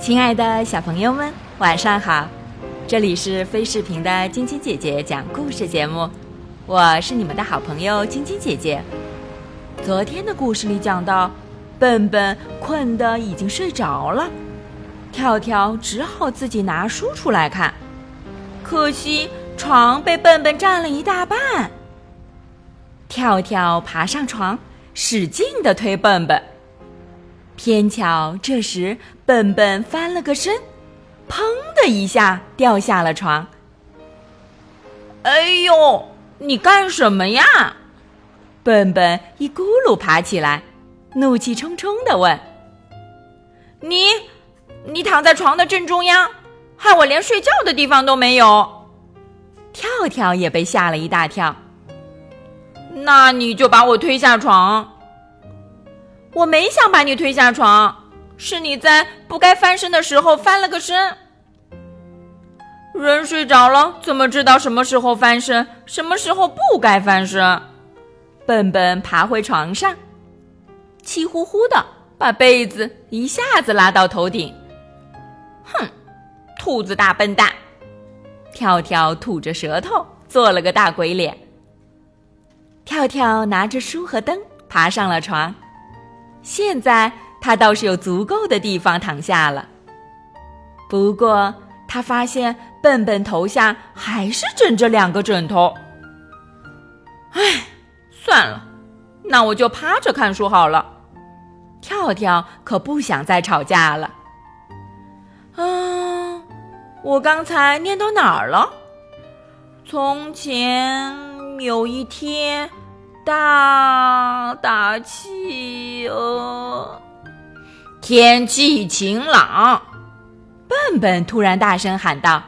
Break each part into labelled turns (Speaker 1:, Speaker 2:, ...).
Speaker 1: 亲爱的小朋友们，晚上好！这里是飞视频的晶晶姐姐讲故事节目，我是你们的好朋友晶晶姐姐。昨天的故事里讲到，笨笨困得已经睡着了，跳跳只好自己拿书出来看，可惜床被笨笨占了一大半。跳跳爬上床，使劲地推笨笨。偏巧这时，笨笨翻了个身，砰的一下掉下了床。哎呦，你干什么呀？笨笨一咕噜爬起来，怒气冲冲的问：“你，你躺在床的正中央，害我连睡觉的地方都没有。”跳跳也被吓了一大跳。那你就把我推下床。我没想把你推下床，是你在不该翻身的时候翻了个身。人睡着了，怎么知道什么时候翻身，什么时候不该翻身？笨笨爬回床上，气呼呼的把被子一下子拉到头顶。哼，兔子大笨蛋！跳跳吐着舌头，做了个大鬼脸。跳跳拿着书和灯爬上了床。现在他倒是有足够的地方躺下了。不过他发现笨笨头下还是枕着两个枕头。唉，算了，那我就趴着看书好了。跳跳可不想再吵架了。啊，我刚才念到哪儿了？从前有一天。大大气哦！天气晴朗，笨笨突然大声喊道：“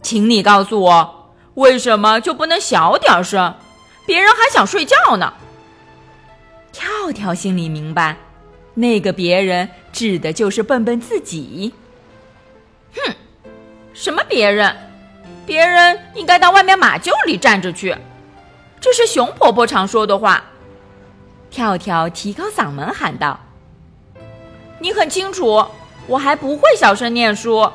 Speaker 1: 请你告诉我，为什么就不能小点声？别人还想睡觉呢。”跳跳心里明白，那个别人指的就是笨笨自己。哼，什么别人？别人应该到外面马厩里站着去。这是熊婆婆常说的话。跳跳提高嗓门喊道：“你很清楚，我还不会小声念书。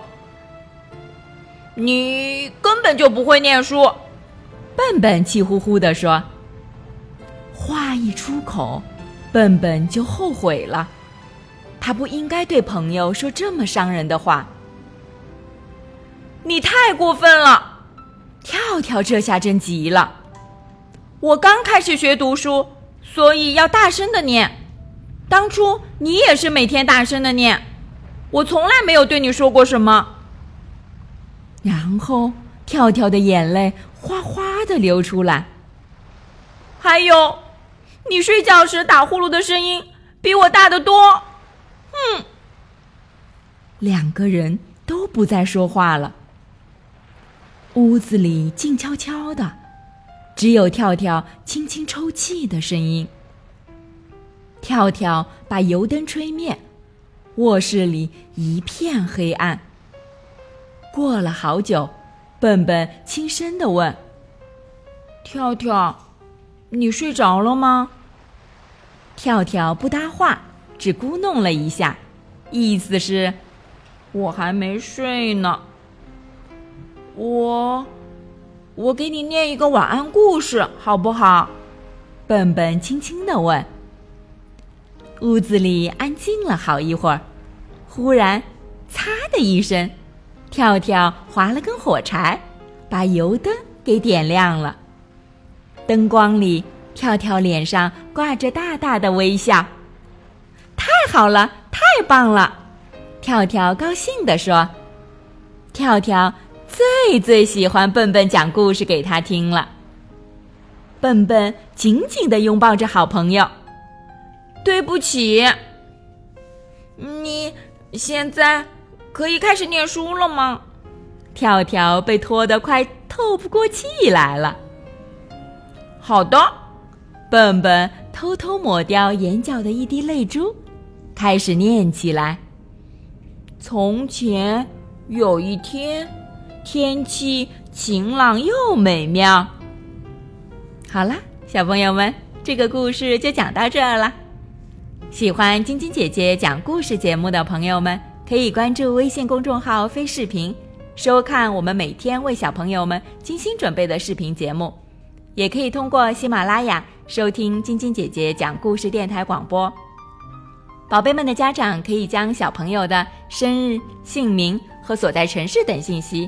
Speaker 1: 你根本就不会念书。”笨笨气呼呼地说。话一出口，笨笨就后悔了。他不应该对朋友说这么伤人的话。你太过分了！跳跳这下真急了。我刚开始学读书，所以要大声的念。当初你也是每天大声的念，我从来没有对你说过什么。然后跳跳的眼泪哗哗的流出来。还有，你睡觉时打呼噜的声音比我大得多。哼！两个人都不再说话了。屋子里静悄悄的。只有跳跳轻轻抽泣的声音。跳跳把油灯吹灭，卧室里一片黑暗。过了好久，笨笨轻声的问：“跳跳，你睡着了吗？”跳跳不搭话，只咕哝了一下，意思是：“我还没睡呢。”我。我给你念一个晚安故事，好不好？笨笨轻轻的问。屋子里安静了好一会儿，忽然，嚓的一声，跳跳划了根火柴，把油灯给点亮了。灯光里，跳跳脸上挂着大大的微笑。太好了，太棒了！跳跳高兴地说。跳跳。最最喜欢笨笨讲故事给他听了。笨笨紧紧的拥抱着好朋友。对不起，你现在可以开始念书了吗？跳跳被拖得快透不过气来了。好的，笨笨偷偷抹掉眼角的一滴泪珠，开始念起来。从前有一天。天气晴朗又美妙。好啦，小朋友们，这个故事就讲到这儿了。喜欢晶晶姐姐讲故事节目的朋友们，可以关注微信公众号“飞视频”，收看我们每天为小朋友们精心准备的视频节目。也可以通过喜马拉雅收听晶晶姐姐讲故事电台广播。宝贝们的家长可以将小朋友的生日、姓名和所在城市等信息，